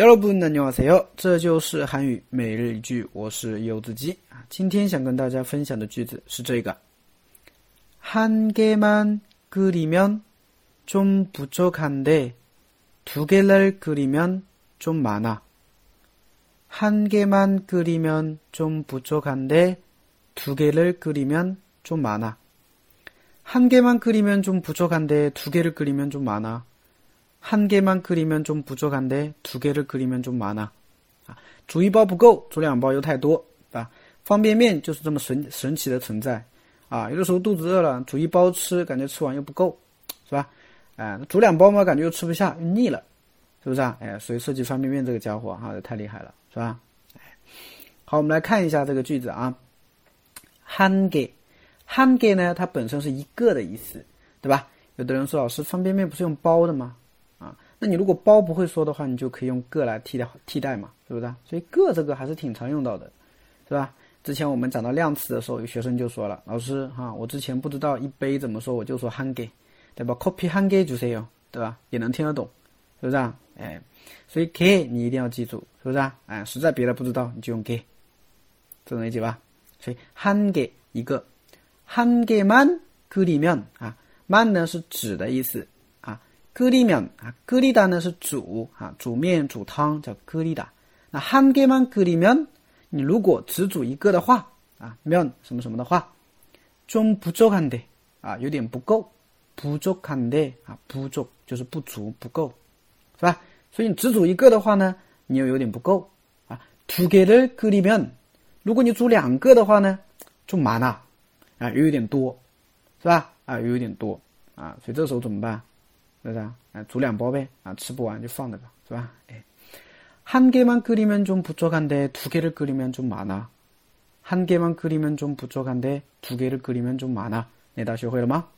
여러분 안녕하세요. 这就是韩语每日一句我是柚子鸡今天想跟大家分享的句子是这个한 개만 그리면 좀 부족한데 두 개를 그리면 좀 많아. 한 개만 그리면 좀 부족한데 두 개를 그리면 좀 많아. 한 개만 그리면 좀 부족한데 두 개를 그리면 좀 많아. 한 개만 그리면 좀 부족한데 두 개를 그리면 좀 많아. 煮一包不够，煮两包吃感觉吃完又不够，是吧？哎，煮两包嘛感觉又吃不下，腻了，是不是啊？哎，所以设计方便面这个家伙哈太厉害了，是吧？好，我们来看一下这个句子啊。한개 한 개呢，它本身是一个的意思，对吧？有的人说老师方便面不是用包的吗？ 那你如果包不会说的话，你就可以用个来替代替代嘛，是不是啊？所以个这个还是挺常用到的，是吧？之前我们讲到量词的时候，有学生就说了，老师啊，我之前不知道一杯怎么说，我就说 hangay。对吧？copy hang gey 对吧？也能听得懂，是不是啊？哎，所以 K 你一定要记住，是不是啊？哎，实在别的不知道，你就用 gay。这能理解吧？所以 hangay 一个，hangay man，good man 啊，man 呢是指的意思。 끓이면啊，끓이다呢是煮啊，煮面煮汤叫끓이 다。 那한개만끓이 면， 你如果只煮一个的话啊，면什么什么的话，좀부족한 데， 啊，有点不够，부족한 데， 啊，不足就是不足不够，是吧？所以你只煮一个的话呢，你又有点不够啊。두개를끓이 면， 如果你煮两个的话呢，좀많 아， 啊，又有点多，是吧？啊，又有点多啊，所以这时候怎么办？ 是不是啊？啊，煮两包呗，啊，吃不完就放着吧，是吧？哎，한개만끓이면좀부족한데두개를끓이면좀많아한개만끓이면좀부족한데두개를끓이면좀많아那大家学会了吗？